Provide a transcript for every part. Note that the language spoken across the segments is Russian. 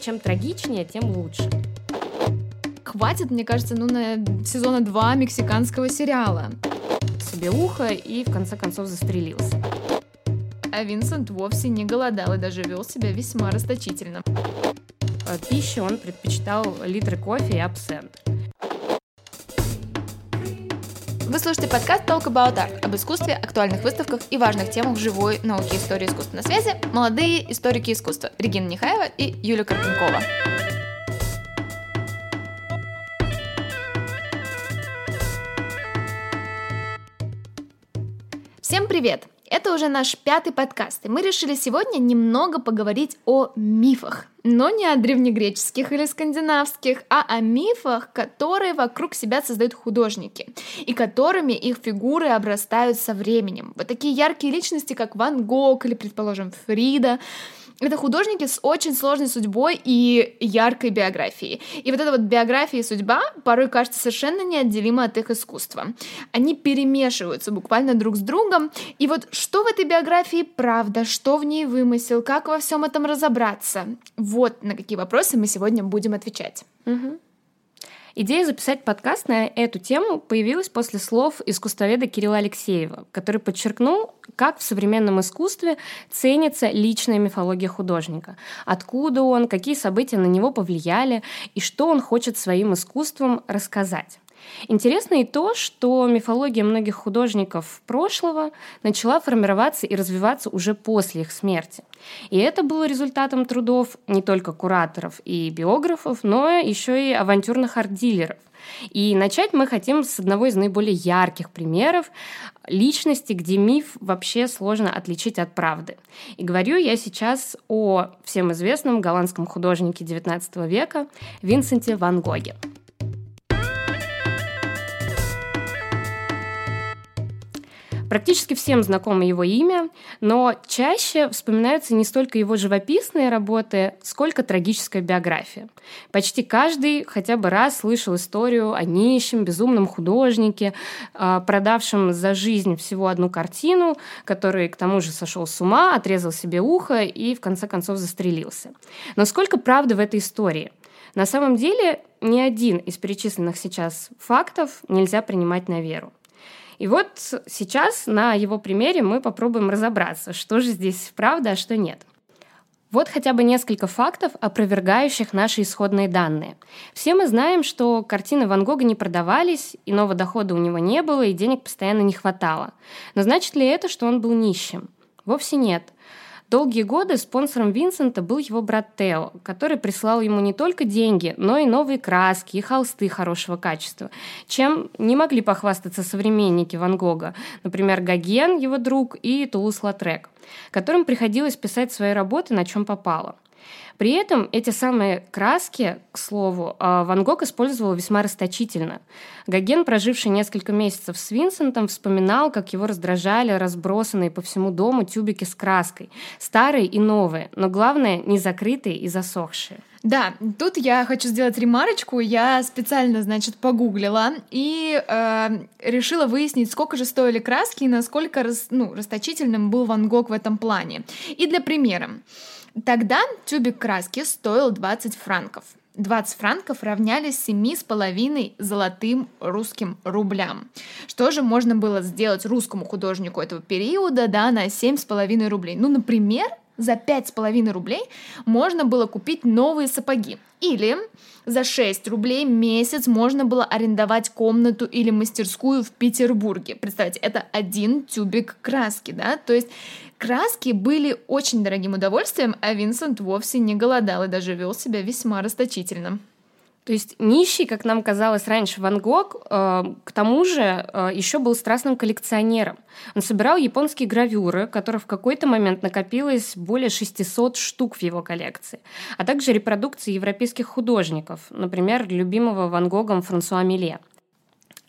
чем трагичнее, тем лучше. Хватит, мне кажется, ну на сезона 2 мексиканского сериала. Себе ухо и в конце концов застрелился. А Винсент вовсе не голодал и даже вел себя весьма расточительно. Э, пищу он предпочитал литры кофе и абсент. Вы слушаете подкаст Talk About Art об искусстве, актуальных выставках и важных темах живой науки истории искусства на связи молодые историки искусства Регина Нехаева и Юлия Карпенкова. Всем привет! Это уже наш пятый подкаст, и мы решили сегодня немного поговорить о мифах. Но не о древнегреческих или скандинавских, а о мифах, которые вокруг себя создают художники, и которыми их фигуры обрастают со временем. Вот такие яркие личности, как Ван Гог или, предположим, Фрида, это художники с очень сложной судьбой и яркой биографией. И вот эта вот биография и судьба порой кажется совершенно неотделима от их искусства. Они перемешиваются буквально друг с другом. И вот что в этой биографии правда, что в ней вымысел, как во всем этом разобраться? Вот на какие вопросы мы сегодня будем отвечать. Угу. Идея записать подкаст на эту тему появилась после слов искусствоведа Кирилла Алексеева, который подчеркнул, как в современном искусстве ценится личная мифология художника, откуда он, какие события на него повлияли и что он хочет своим искусством рассказать. Интересно и то, что мифология многих художников прошлого начала формироваться и развиваться уже после их смерти. И это было результатом трудов не только кураторов и биографов, но еще и авантюрных арт-дилеров. И начать мы хотим с одного из наиболее ярких примеров личности, где миф вообще сложно отличить от правды. И говорю я сейчас о всем известном голландском художнике XIX века Винсенте Ван Гоге. Практически всем знакомо его имя, но чаще вспоминаются не столько его живописные работы, сколько трагическая биография. Почти каждый хотя бы раз слышал историю о нищем, безумном художнике, а, продавшем за жизнь всего одну картину, который к тому же сошел с ума, отрезал себе ухо и в конце концов застрелился. Но сколько правды в этой истории? На самом деле ни один из перечисленных сейчас фактов нельзя принимать на веру. И вот сейчас на его примере мы попробуем разобраться, что же здесь правда, а что нет. Вот хотя бы несколько фактов, опровергающих наши исходные данные. Все мы знаем, что картины Ван Гога не продавались, иного дохода у него не было, и денег постоянно не хватало. Но значит ли это, что он был нищим? Вовсе нет. Долгие годы спонсором Винсента был его брат Тео, который прислал ему не только деньги, но и новые краски и холсты хорошего качества, чем не могли похвастаться современники Ван Гога, например, Гоген, его друг, и Тулус-Латрек, которым приходилось писать свои работы на чем попало – при этом эти самые краски, к слову, а, Ван Гог использовал весьма расточительно. Гоген, проживший несколько месяцев с Винсентом, вспоминал, как его раздражали разбросанные по всему дому тюбики с краской, старые и новые, но главное, не закрытые и засохшие. Да, тут я хочу сделать ремарочку. Я специально, значит, погуглила и э, решила выяснить, сколько же стоили краски и насколько рас, ну, расточительным был Ван Гог в этом плане. И для примера. Тогда тюбик краски стоил 20 франков. 20 франков равнялись 7,5 золотым русским рублям. Что же можно было сделать русскому художнику этого периода да, на 7,5 рублей? Ну, например, за 5,5 рублей можно было купить новые сапоги. Или за 6 рублей месяц можно было арендовать комнату или мастерскую в Петербурге. Представьте, это один тюбик краски, да? То есть краски были очень дорогим удовольствием, а Винсент вовсе не голодал и даже вел себя весьма расточительно. То есть нищий, как нам казалось раньше, Ван Гог, э, к тому же э, еще был страстным коллекционером. Он собирал японские гравюры, которых в какой-то момент накопилось более 600 штук в его коллекции, а также репродукции европейских художников, например, любимого Ван Гогом Франсуа Миле.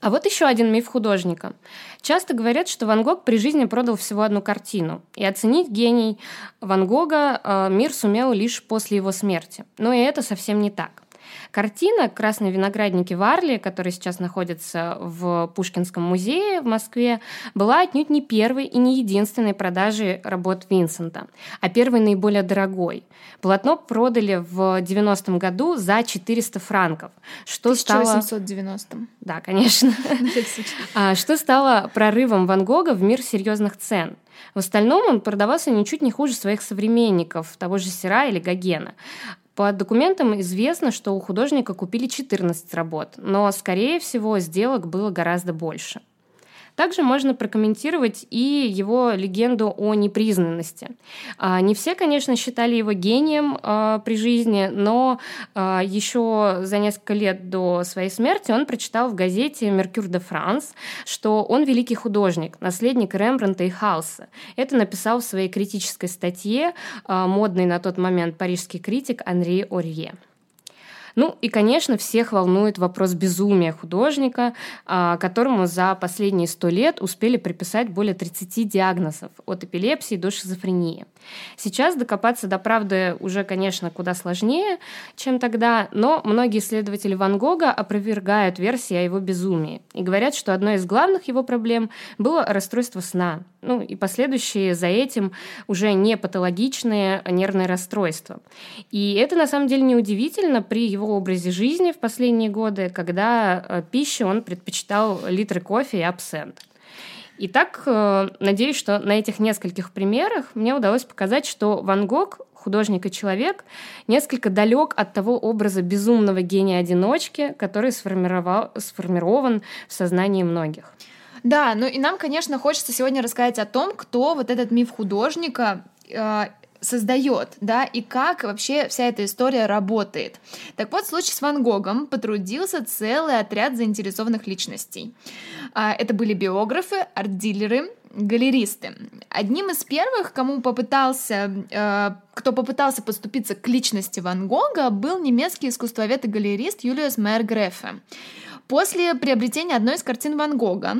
А вот еще один миф художника. Часто говорят, что Ван Гог при жизни продал всего одну картину, и оценить гений Ван Гога э, мир сумел лишь после его смерти. Но и это совсем не так. Картина «Красные виноградники в Арле», которая сейчас находится в Пушкинском музее в Москве, была отнюдь не первой и не единственной продажей работ Винсента, а первой наиболее дорогой. Полотно продали в 90-м году за 400 франков, что 1890 стало... Да, конечно. А, что стало прорывом Ван Гога в мир серьезных цен. В остальном он продавался ничуть не хуже своих современников, того же Сера или Гогена. По документам известно, что у художника купили 14 работ, но, скорее всего, сделок было гораздо больше. Также можно прокомментировать и его легенду о непризнанности. А, не все, конечно, считали его гением а, при жизни, но а, еще за несколько лет до своей смерти он прочитал в газете «Меркюр де Франс», что он великий художник, наследник Рембрандта и Халса. Это написал в своей критической статье модный на тот момент парижский критик Анри Орье. Ну и, конечно, всех волнует вопрос безумия художника, а, которому за последние сто лет успели приписать более 30 диагнозов от эпилепсии до шизофрении. Сейчас докопаться до правды уже, конечно, куда сложнее, чем тогда, но многие исследователи Ван Гога опровергают версии о его безумии и говорят, что одной из главных его проблем было расстройство сна, ну и последующие за этим уже не патологичные нервные расстройства. И это на самом деле неудивительно при его образе жизни в последние годы, когда э, пищу он предпочитал литры кофе и абсент. Итак, э, надеюсь, что на этих нескольких примерах мне удалось показать, что Ван Гог художник и человек, несколько далек от того образа безумного гения-одиночки, который сформировал, сформирован в сознании многих. Да, ну и нам, конечно, хочется сегодня рассказать о том, кто вот этот миф художника э, создает, да, и как вообще вся эта история работает. Так вот, в случае с Ван Гогом потрудился целый отряд заинтересованных личностей. Э, это были биографы, арт-дилеры, галеристы. Одним из первых, кому попытался, э, кто попытался подступиться к личности Ван Гога, был немецкий искусствовед и галерист Юлиус Мейер Грефе. После приобретения одной из картин Ван Гога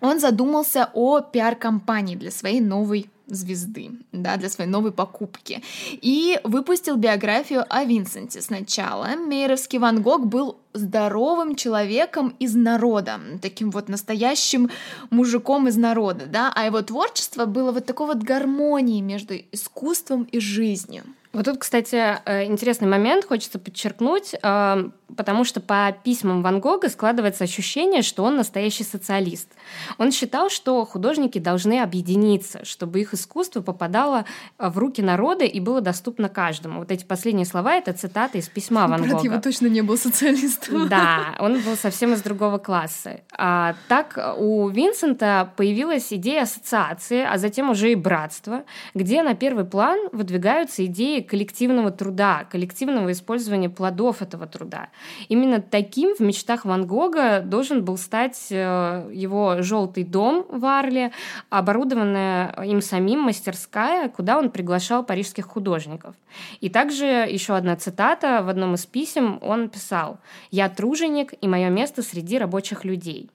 он задумался о пиар-компании для своей новой звезды, да, для своей новой покупки. И выпустил биографию о Винсенте сначала. Мейеровский Ван Гог был здоровым человеком из народа, таким вот настоящим мужиком из народа, да, а его творчество было вот такой вот гармонией между искусством и жизнью. Вот тут, кстати, э, интересный момент хочется подчеркнуть, э, потому что по письмам Ван Гога складывается ощущение, что он настоящий социалист. Он считал, что художники должны объединиться, чтобы их искусство попадало э, в руки народа и было доступно каждому. Вот эти последние слова — это цитаты из письма Ван Брат Гога. его точно не был социалистом. Да, он был совсем из другого класса. А, так у Винсента появилась идея ассоциации, а затем уже и братства, где на первый план выдвигаются идеи коллективного труда, коллективного использования плодов этого труда. Именно таким в мечтах Ван Гога должен был стать э, его желтый дом в Арле, оборудованная им самим мастерская, куда он приглашал парижских художников. И также еще одна цитата в одном из писем он писал «Я труженик, и мое место среди рабочих людей».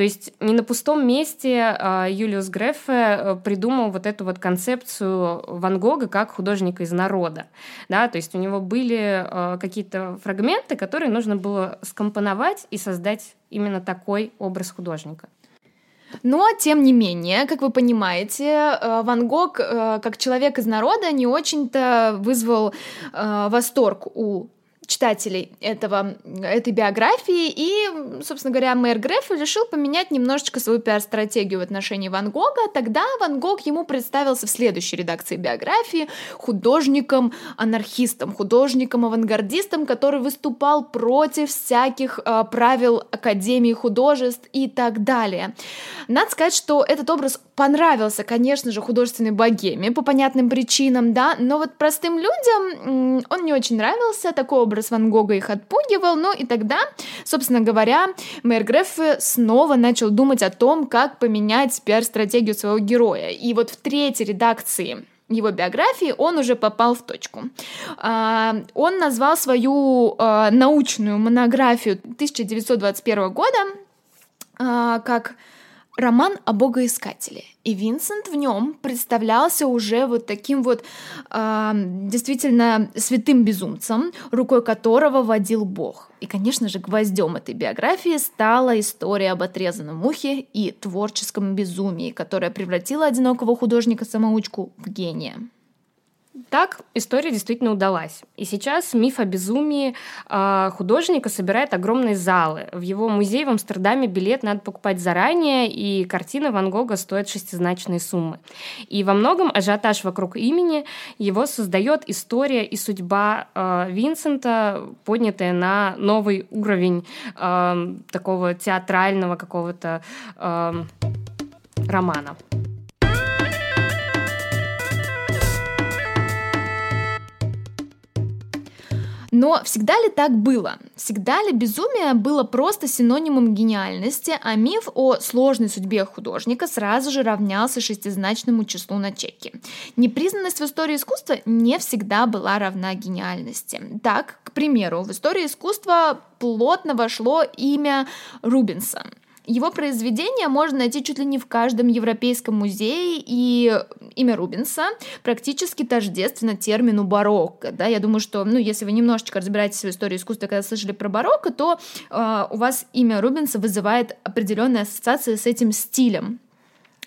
То есть не на пустом месте а, Юлиус Грефе э, придумал вот эту вот концепцию Ван Гога как художника из народа. Да? То есть у него были э, какие-то фрагменты, которые нужно было скомпоновать и создать именно такой образ художника. Но, тем не менее, как вы понимаете, э, Ван Гог, как человек из народа, не очень-то вызвал восторг у читателей этого, этой биографии, и, собственно говоря, мэр Греф решил поменять немножечко свою пиар-стратегию в отношении Ван Гога. Тогда Ван Гог ему представился в следующей редакции биографии художником-анархистом, художником-авангардистом, который выступал против всяких э, правил Академии художеств и так далее. Надо сказать, что этот образ понравился, конечно же, художественной богеме по понятным причинам, да, но вот простым людям он не очень нравился, такой образ образ Ван Гога их отпугивал, ну и тогда, собственно говоря, мэр Греф снова начал думать о том, как поменять пиар-стратегию своего героя. И вот в третьей редакции его биографии он уже попал в точку. А, он назвал свою а, научную монографию 1921 года а, как роман о богоискателе. И Винсент в нем представлялся уже вот таким вот э, действительно святым безумцем, рукой которого водил Бог. И, конечно же, гвоздем этой биографии стала история об отрезанном ухе и творческом безумии, которая превратила одинокого художника-самоучку в гения. Так история действительно удалась. И сейчас миф о безумии э, художника собирает огромные залы. В его музей в Амстердаме билет надо покупать заранее, и картина Ван Гога стоит шестизначные суммы. И во многом ажиотаж вокруг имени его создает история и судьба э, Винсента, поднятая на новый уровень э, такого театрального какого-то э, романа. Но всегда ли так было? Всегда ли безумие было просто синонимом гениальности, а миф о сложной судьбе художника сразу же равнялся шестизначному числу на чеке? Непризнанность в истории искусства не всегда была равна гениальности. Так, к примеру, в истории искусства плотно вошло имя Рубинса – его произведения можно найти чуть ли не в каждом европейском музее, и имя Рубенса практически тождественно термину барокко. Да? Я думаю, что, ну, если вы немножечко разбираетесь в истории искусства, когда слышали про барокко, то э, у вас имя Рубенса вызывает определенные ассоциации с этим стилем.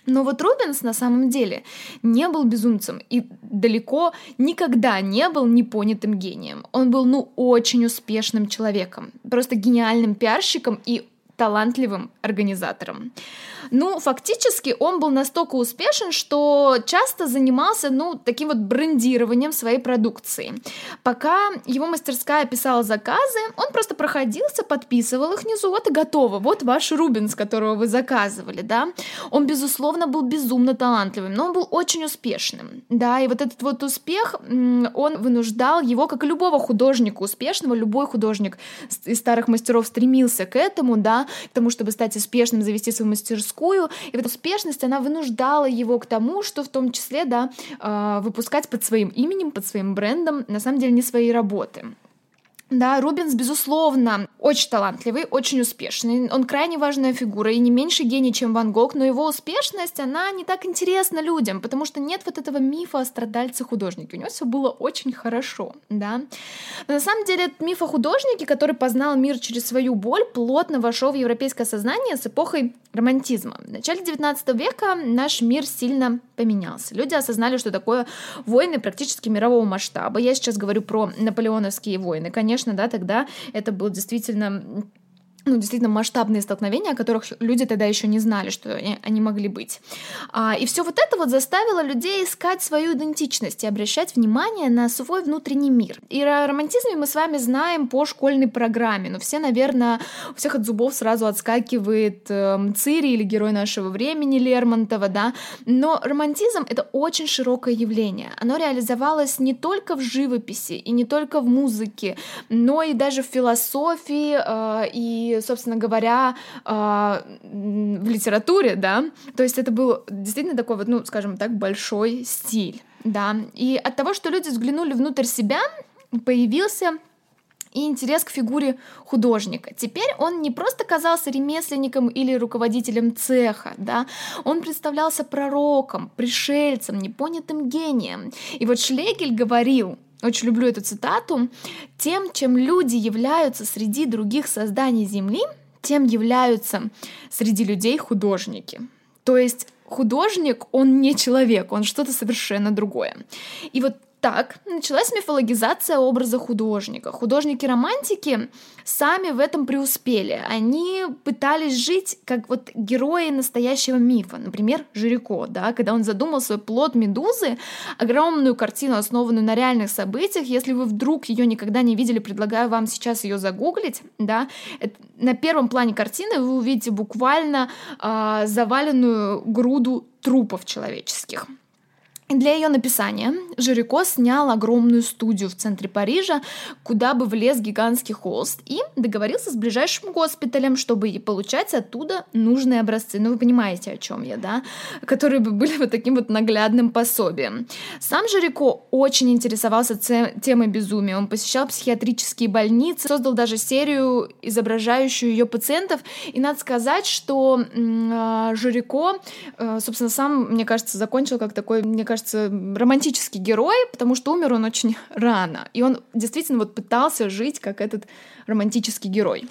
Но вот Рубенс на самом деле не был безумцем и далеко никогда не был непонятым гением. Он был, ну, очень успешным человеком, просто гениальным пиарщиком и талантливым организатором. Ну, фактически он был настолько успешен, что часто занимался, ну, таким вот брендированием своей продукции. Пока его мастерская писала заказы, он просто проходился, подписывал их внизу, вот и готово, вот ваш Рубинс, которого вы заказывали, да. Он, безусловно, был безумно талантливым, но он был очень успешным, да, и вот этот вот успех, он вынуждал его, как и любого художника успешного, любой художник из старых мастеров стремился к этому, да, к тому, чтобы стать успешным, завести свою мастерскую. И вот успешность, она вынуждала его к тому, что в том числе, да, а, выпускать под своим именем, под своим брендом, на самом деле, не свои работы. Да, Рубинс, безусловно, очень талантливый, очень успешный. Он крайне важная фигура и не меньше гений, чем Ван Гог, но его успешность, она не так интересна людям, потому что нет вот этого мифа о страдальце-художнике. У него все было очень хорошо, да. Но на самом деле этот миф о художнике, который познал мир через свою боль, плотно вошел в европейское сознание с эпохой романтизма. В начале 19 века наш мир сильно поменялся. Люди осознали, что такое войны практически мирового масштаба. Я сейчас говорю про наполеоновские войны, конечно, да, тогда это был действительно ну, действительно масштабные столкновения, о которых люди тогда еще не знали, что они могли быть. А, и все вот это вот заставило людей искать свою идентичность и обращать внимание на свой внутренний мир. И о романтизме мы с вами знаем по школьной программе, но все, наверное, у всех от зубов сразу отскакивает э, Цири или герой нашего времени Лермонтова, да, но романтизм — это очень широкое явление. Оно реализовалось не только в живописи и не только в музыке, но и даже в философии э, и собственно говоря, а, в литературе, да, то есть это был действительно такой вот, ну, скажем так, большой стиль, да, и от того, что люди взглянули внутрь себя, появился и интерес к фигуре художника. Теперь он не просто казался ремесленником или руководителем цеха, да, он представлялся пророком, пришельцем, непонятым гением. И вот Шлегель говорил, очень люблю эту цитату, тем, чем люди являются среди других созданий Земли, тем являются среди людей художники. То есть художник, он не человек, он что-то совершенно другое. И вот так началась мифологизация образа художника. Художники-романтики сами в этом преуспели. Они пытались жить как вот герои настоящего мифа. Например, Жирико, да, когда он задумал свой плод Медузы, огромную картину, основанную на реальных событиях. Если вы вдруг ее никогда не видели, предлагаю вам сейчас ее загуглить, да. На первом плане картины вы увидите буквально э, заваленную груду трупов человеческих. Для ее написания Жирико снял огромную студию в центре Парижа, куда бы влез гигантский холст, и договорился с ближайшим госпиталем, чтобы получать оттуда нужные образцы. Ну, вы понимаете, о чем я, да? Которые бы были вот таким вот наглядным пособием. Сам Жирико очень интересовался темой безумия. Он посещал психиатрические больницы, создал даже серию, изображающую ее пациентов. И надо сказать, что э, Жирико, э, собственно, сам, мне кажется, закончил как такой, мне кажется, кажется, романтический герой, потому что умер он очень рано. И он действительно вот пытался жить как этот романтический герой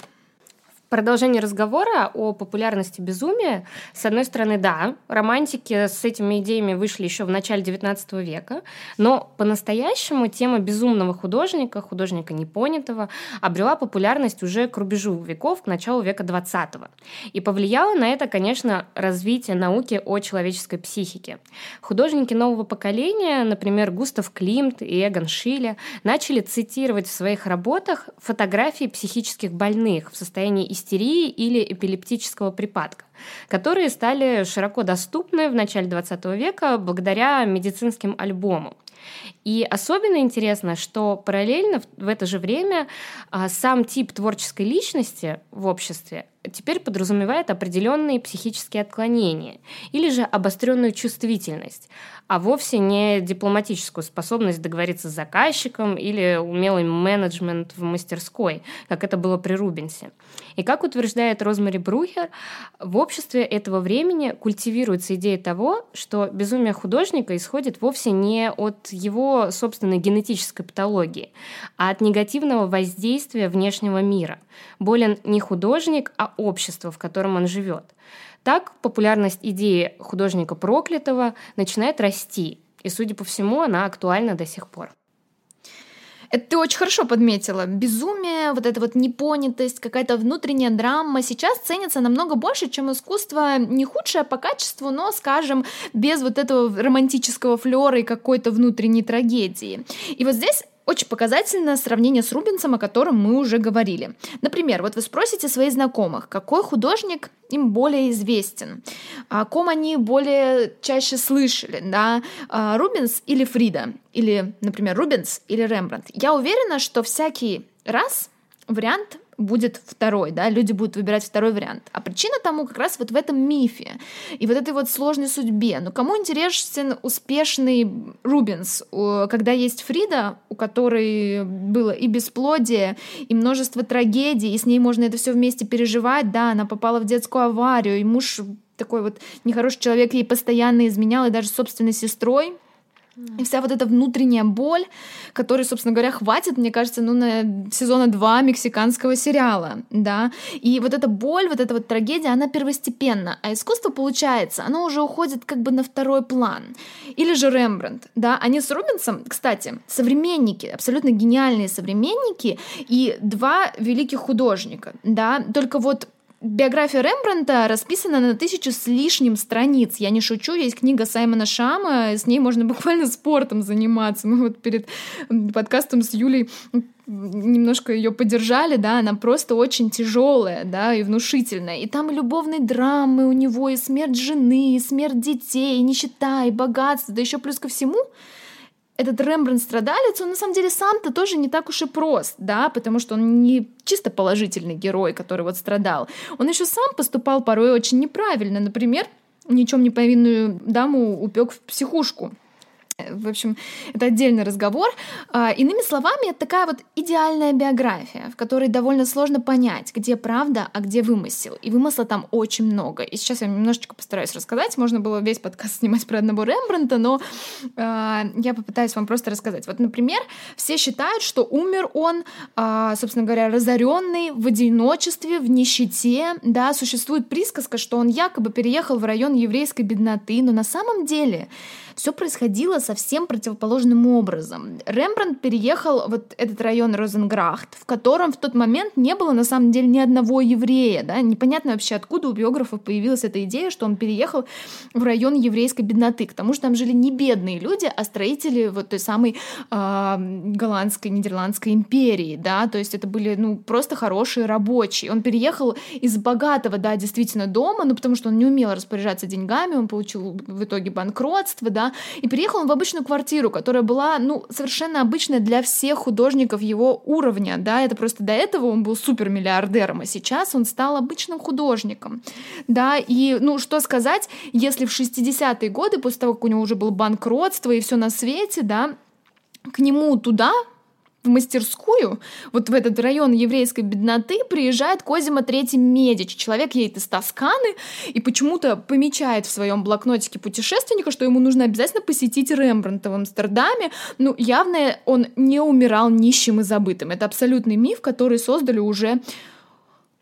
продолжение разговора о популярности безумия, с одной стороны, да, романтики с этими идеями вышли еще в начале XIX века, но по-настоящему тема безумного художника, художника непонятого, обрела популярность уже к рубежу веков, к началу века XX. И повлияло на это, конечно, развитие науки о человеческой психике. Художники нового поколения, например, Густав Климт и Эгон Шиле, начали цитировать в своих работах фотографии психических больных в состоянии истерии или эпилептического припадка, которые стали широко доступны в начале XX века благодаря медицинским альбомам. И особенно интересно, что параллельно в это же время а, сам тип творческой личности в обществе теперь подразумевает определенные психические отклонения или же обостренную чувствительность, а вовсе не дипломатическую способность договориться с заказчиком или умелый менеджмент в мастерской, как это было при Рубенсе. И как утверждает Розмари Брухер, в обществе этого времени культивируется идея того, что безумие художника исходит вовсе не от его собственной генетической патологии, а от негативного воздействия внешнего мира. Болен не художник, а общество, в котором он живет. Так популярность идеи художника проклятого начинает расти, и, судя по всему, она актуальна до сих пор. Это ты очень хорошо подметила. Безумие, вот эта вот непонятость, какая-то внутренняя драма сейчас ценится намного больше, чем искусство не худшее по качеству, но, скажем, без вот этого романтического флера и какой-то внутренней трагедии. И вот здесь очень показательно сравнение с Рубинсом, о котором мы уже говорили. Например, вот вы спросите своих знакомых, какой художник им более известен, о ком они более чаще слышали, да, Рубинс или Фрида, или, например, Рубинс или Рембрандт. Я уверена, что всякий раз вариант будет второй, да, люди будут выбирать второй вариант. А причина тому как раз вот в этом мифе и вот этой вот сложной судьбе. Ну, кому интересен успешный Рубинс, когда есть Фрида, у которой было и бесплодие, и множество трагедий, и с ней можно это все вместе переживать, да, она попала в детскую аварию, и муж такой вот нехороший человек ей постоянно изменял, и даже собственной сестрой, и вся вот эта внутренняя боль, которой, собственно говоря, хватит, мне кажется, ну, на сезона два мексиканского сериала, да. И вот эта боль, вот эта вот трагедия, она первостепенна. А искусство, получается, оно уже уходит как бы на второй план. Или же Рембрандт, да. Они с Рубинсом, кстати, современники, абсолютно гениальные современники и два великих художника, да. Только вот Биография Рембранта расписана на тысячу с лишним страниц. Я не шучу, есть книга Саймона Шама, с ней можно буквально спортом заниматься. Мы вот перед подкастом с Юлей немножко ее поддержали, да, она просто очень тяжелая, да, и внушительная. И там и любовные драмы у него, и смерть жены, и смерть детей, и нищета, и богатство, да еще плюс ко всему этот Рембрандт-страдалец, он на самом деле сам-то тоже не так уж и прост, да, потому что он не чисто положительный герой, который вот страдал. Он еще сам поступал порой очень неправильно. Например, ничем не повинную даму упек в психушку. В общем, это отдельный разговор. А, иными словами, это такая вот идеальная биография, в которой довольно сложно понять, где правда, а где вымысел. И вымысла там очень много. И сейчас я немножечко постараюсь рассказать. Можно было весь подкаст снимать про одного Рембранта, но э, я попытаюсь вам просто рассказать. Вот, например, все считают, что умер он, э, собственно говоря, разоренный, в одиночестве, в нищете. Да, существует присказка, что он якобы переехал в район еврейской бедноты, но на самом деле все происходило совсем противоположным образом. Рембрандт переехал вот этот район Розенграхт, в котором в тот момент не было на самом деле ни одного еврея. Да? Непонятно вообще, откуда у биографов появилась эта идея, что он переехал в район еврейской бедноты, к тому, что там жили не бедные люди, а строители вот той самой э, голландской, нидерландской империи, да, то есть это были, ну, просто хорошие рабочие. Он переехал из богатого, да, действительно, дома, ну, потому что он не умел распоряжаться деньгами, он получил в итоге банкротство, да, и переехал он обычную квартиру, которая была, ну, совершенно обычная для всех художников его уровня, да, это просто до этого он был супермиллиардером, а сейчас он стал обычным художником, да, и, ну, что сказать, если в 60-е годы, после того, как у него уже было банкротство и все на свете, да, к нему туда в мастерскую, вот в этот район еврейской бедноты, приезжает Козима Третий Медичи. Человек едет из Тосканы и почему-то помечает в своем блокнотике путешественника, что ему нужно обязательно посетить Рембрандта в Амстердаме. Ну, явно он не умирал нищим и забытым. Это абсолютный миф, который создали уже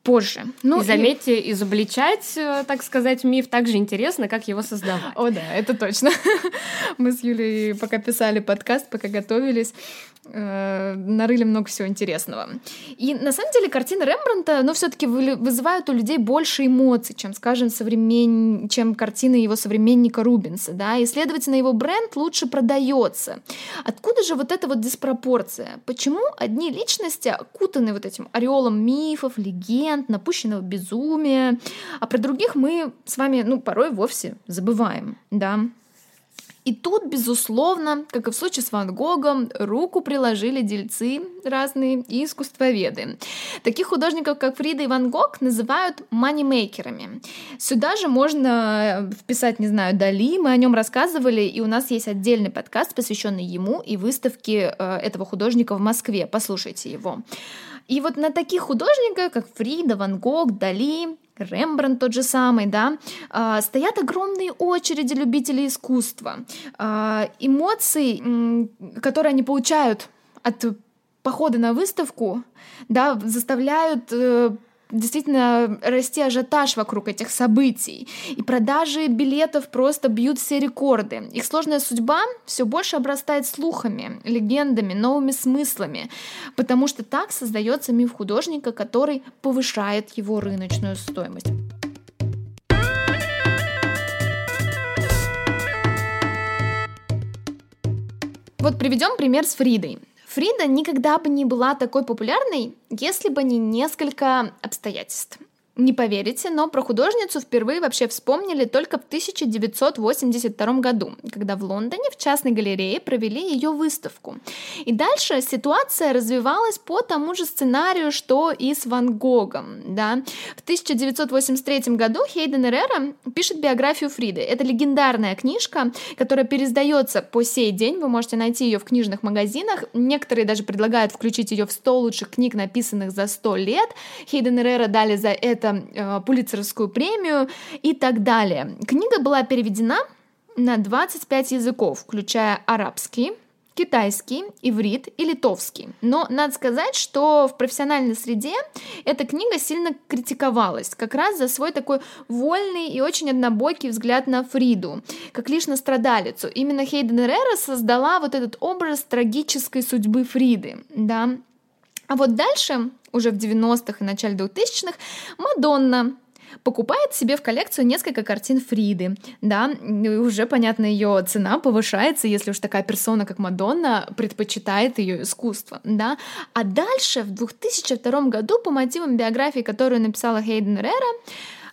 позже. Ну, и заметьте, и... изобличать, э, так сказать, миф так же интересно, как его создавать. О, да, это точно. Мы с Юлей пока писали подкаст, пока готовились, э, нарыли много всего интересного. И на самом деле картины Рембранта, ну, все-таки вызывают у людей больше эмоций, чем, скажем, современ... чем картины его современника Рубинса, да, и, следовательно, его бренд лучше продается. Откуда же вот эта вот диспропорция? Почему одни личности окутаны вот этим ореолом мифов, легенд, напущенного безумия, а про других мы с вами, ну, порой вовсе забываем, да? И тут, безусловно, как и в случае с Ван Гогом, руку приложили дельцы разные и искусствоведы. Таких художников, как Фрида и Ван Гог, называют манимейкерами. Сюда же можно вписать, не знаю, Дали, мы о нем рассказывали, и у нас есть отдельный подкаст, посвященный ему и выставке э, этого художника в Москве. Послушайте его. И вот на таких художниках, как Фрида, Ван Гог, Дали, Рембрандт тот же самый, да, а, стоят огромные очереди любителей искусства. А, эмоции, которые они получают от похода на выставку, да, заставляют э, действительно расти ажиотаж вокруг этих событий. И продажи билетов просто бьют все рекорды. Их сложная судьба все больше обрастает слухами, легендами, новыми смыслами, потому что так создается миф художника, который повышает его рыночную стоимость. Вот приведем пример с Фридой. Фрида никогда бы не была такой популярной, если бы не несколько обстоятельств. Не поверите, но про художницу впервые вообще вспомнили только в 1982 году, когда в Лондоне в частной галерее провели ее выставку. И дальше ситуация развивалась по тому же сценарию, что и с Ван Гогом. Да? В 1983 году Хейден Эррера пишет биографию Фриды. Это легендарная книжка, которая пересдается по сей день. Вы можете найти ее в книжных магазинах. Некоторые даже предлагают включить ее в 100 лучших книг, написанных за 100 лет. Хейден Эррера дали за это э, Пулицеровскую премию и так далее. Книга была переведена на 25 языков, включая арабский, китайский, иврит и литовский. Но надо сказать, что в профессиональной среде эта книга сильно критиковалась, как раз за свой такой вольный и очень однобокий взгляд на Фриду, как лишь на страдалицу. Именно Хейден Эррера создала вот этот образ трагической судьбы Фриды, да. А вот дальше уже в 90-х и начале 2000-х, Мадонна покупает себе в коллекцию несколько картин Фриды, да, и уже, понятно, ее цена повышается, если уж такая персона, как Мадонна, предпочитает ее искусство, да, а дальше, в 2002 году, по мотивам биографии, которую написала Хейден Рера,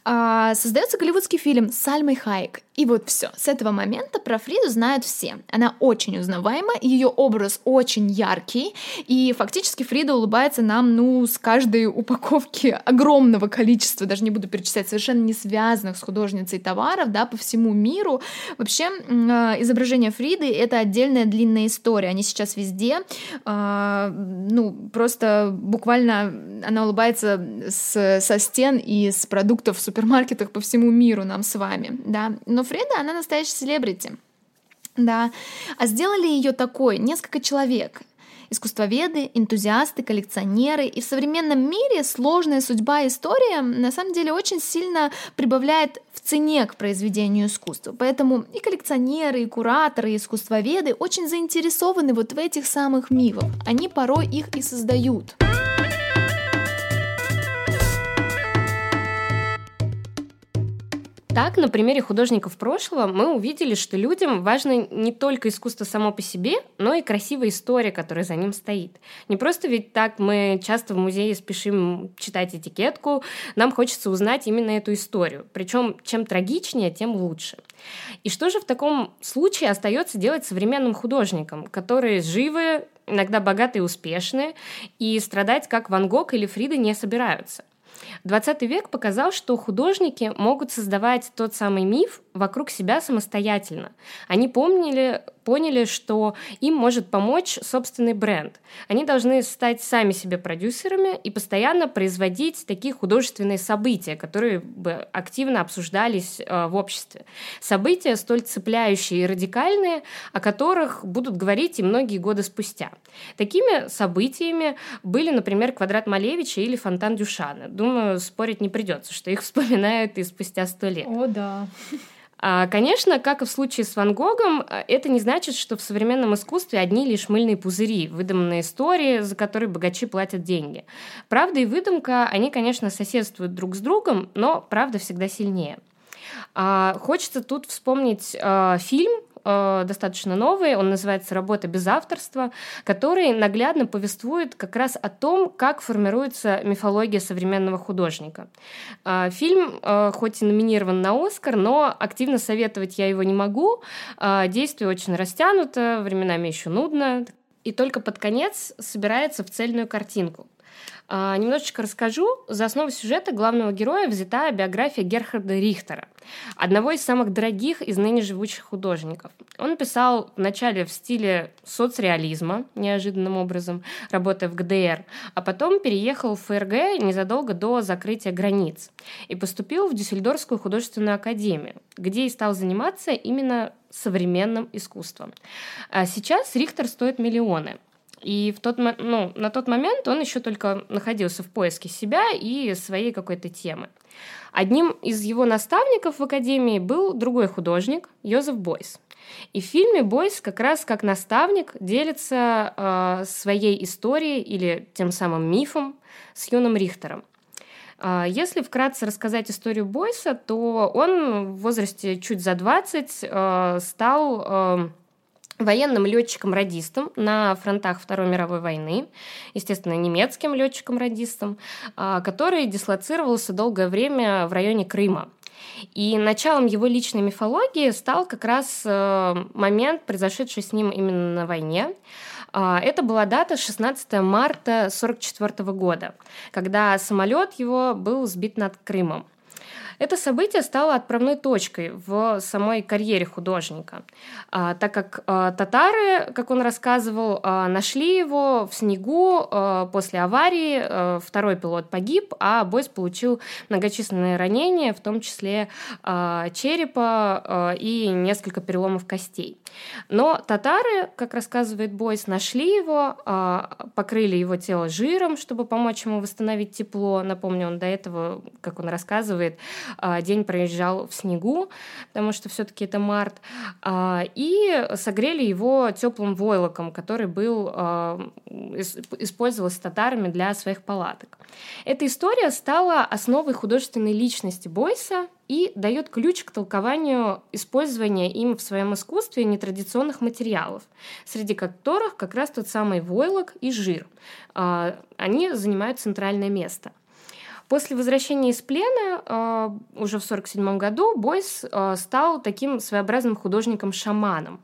а, создается голливудский фильм с Сальмой Хайек. И вот все. С этого момента про Фриду знают все. Она очень узнаваема, ее образ очень яркий, и фактически Фрида улыбается нам, ну, с каждой упаковки огромного количества, даже не буду перечислять, совершенно не связанных с художницей товаров, да, по всему миру. Вообще, а, изображение Фриды — это отдельная длинная история. Они сейчас везде, э, ну, просто буквально она улыбается с, со стен и с продуктов в супермаркетах по всему миру нам с вами, да. Но Фреда, она настоящая селебрити. Да. А сделали ее такой несколько человек. Искусствоведы, энтузиасты, коллекционеры. И в современном мире сложная судьба и история на самом деле очень сильно прибавляет в цене к произведению искусства. Поэтому и коллекционеры, и кураторы, и искусствоведы очень заинтересованы вот в этих самых мифах. Они порой их и создают. Так, на примере художников прошлого мы увидели, что людям важно не только искусство само по себе, но и красивая история, которая за ним стоит. Не просто ведь так мы часто в музее спешим читать этикетку, нам хочется узнать именно эту историю. Причем чем трагичнее, тем лучше. И что же в таком случае остается делать современным художникам, которые живы, иногда богатые и успешные, и страдать как Ван Гог или Фрида не собираются? 20 век показал, что художники могут создавать тот самый миф вокруг себя самостоятельно. Они помнили, поняли, что им может помочь собственный бренд. Они должны стать сами себе продюсерами и постоянно производить такие художественные события, которые бы активно обсуждались э, в обществе. События столь цепляющие и радикальные, о которых будут говорить и многие годы спустя. Такими событиями были, например, «Квадрат Малевича» или «Фонтан Дюшана». Думаю, спорить не придется, что их вспоминают и спустя сто лет. О, да. А, конечно, как и в случае с Ван Гогом, э, это не значит, что в современном искусстве одни лишь мыльные пузыри, выдуманные истории, за которые богачи платят деньги. Правда и выдумка, они, конечно, соседствуют друг с другом, но правда всегда сильнее. А, хочется тут вспомнить а, фильм э, достаточно новый, он называется «Работа без авторства», который наглядно повествует как раз о том, как формируется мифология современного художника. Э, фильм э, хоть и номинирован на «Оскар», но активно советовать я его не могу. Действие очень растянуто, временами еще нудно, и только под конец собирается в цельную картинку. А, немножечко расскажу. За основу сюжета главного героя взята биография Герхарда Рихтера, одного из самых дорогих из ныне живущих художников. Он писал вначале в стиле соцреализма, неожиданным образом, работая в ГДР, а потом переехал в ФРГ незадолго до закрытия границ и поступил в Дюссельдорфскую художественную академию, где и стал заниматься именно современным искусством. А сейчас Рихтер стоит миллионы – и в тот, ну, на тот момент он еще только находился в поиске себя и своей какой-то темы. Одним из его наставников в Академии был другой художник, Йозеф Бойс. И в фильме Бойс как раз как наставник делится э, своей историей или тем самым мифом с юным Рихтером. Э, если вкратце рассказать историю Бойса, то он в возрасте чуть за 20 э, стал... Э, военным летчиком-радистом на фронтах Второй мировой войны, естественно, немецким летчиком-радистом, а, который дислоцировался долгое время в районе Крыма. И началом его личной мифологии стал как раз э, момент, произошедший с ним именно на войне. А, это была дата 16 марта 1944 года, когда самолет его был сбит над Крымом. Это событие стало отправной точкой в самой карьере художника, а, так как а, татары, как он рассказывал, а, нашли его в снегу после аварии, второй пилот погиб, а Бойс получил многочисленные ранения, в том числе черепа и несколько переломов костей. Но татары, как рассказывает Бойс, нашли его, покрыли его тело жиром, чтобы помочь ему восстановить тепло. Напомню, он до этого, как он рассказывает, день проезжал в снегу, потому что все-таки это март, а, и согрели его теплым войлоком, который был а, использовался татарами для своих палаток. Эта история стала основой художественной личности Бойса и дает ключ к толкованию использования им в своем искусстве нетрадиционных материалов, среди которых как раз тот самый войлок и жир. Они занимают центральное место. После возвращения из плена э, уже в 1947 году Бойс э, стал таким своеобразным художником-шаманом.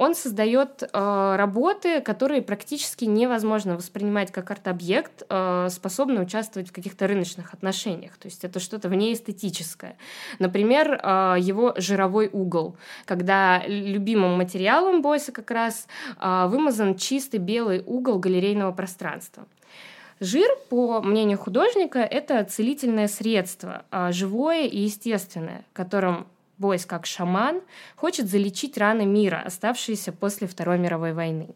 Он создает э, работы, которые практически невозможно воспринимать как арт-объект, э, способный участвовать в каких-то рыночных отношениях. То есть это что-то вне эстетическое. Например, э, его жировой угол, когда любимым материалом Бойса как раз э, вымазан чистый белый угол галерейного пространства. Жир, по мнению художника, это целительное средство, а, живое и естественное, которым Бойс, как шаман, хочет залечить раны мира, оставшиеся после Второй мировой войны.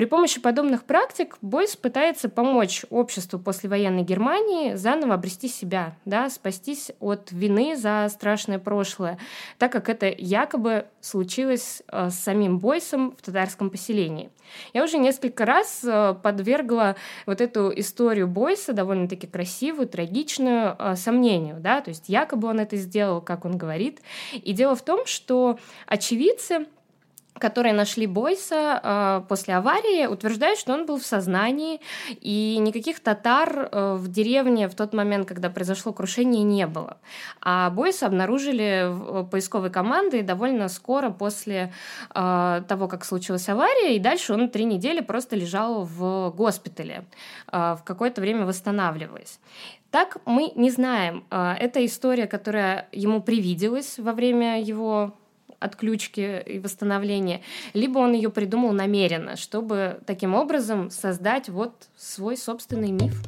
При помощи подобных практик Бойс пытается помочь обществу послевоенной Германии заново обрести себя, да, спастись от вины за страшное прошлое, так как это якобы случилось э, с самим Бойсом в татарском поселении. Я уже несколько раз э, подвергла вот эту историю Бойса, довольно-таки красивую, трагичную, э, сомнению, да, то есть якобы он это сделал, как он говорит. И дело в том, что очевидцы которые нашли Бойса э, после аварии, утверждают, что он был в сознании, и никаких татар э, в деревне в тот момент, когда произошло крушение, не было. А Бойса обнаружили в поисковой команды довольно скоро после э, того, как случилась авария, и дальше он три недели просто лежал в госпитале, э, в какое-то время восстанавливаясь. Так мы не знаем. Э, это история, которая ему привиделась во время его отключки и восстановления, либо он ее придумал намеренно, чтобы таким образом создать вот свой собственный миф.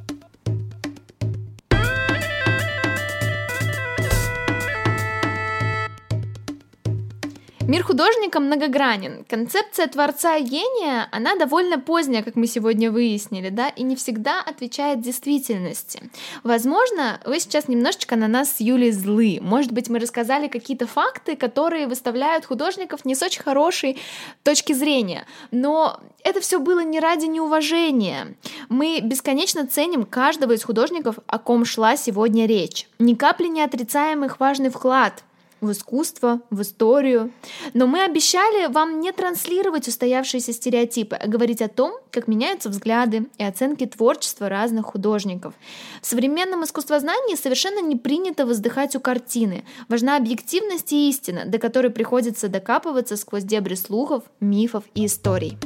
Мир художника многогранен. Концепция творца и гения, она довольно поздняя, как мы сегодня выяснили, да, и не всегда отвечает действительности. Возможно, вы сейчас немножечко на нас с Юлей злы. Может быть, мы рассказали какие-то факты, которые выставляют художников не с очень хорошей точки зрения. Но это все было не ради неуважения. Мы бесконечно ценим каждого из художников, о ком шла сегодня речь. Ни капли не отрицаем их важный вклад в искусство, в историю. Но мы обещали вам не транслировать устоявшиеся стереотипы, а говорить о том, как меняются взгляды и оценки творчества разных художников. В современном искусствознании совершенно не принято воздыхать у картины. Важна объективность и истина, до которой приходится докапываться сквозь дебри слухов, мифов и историй.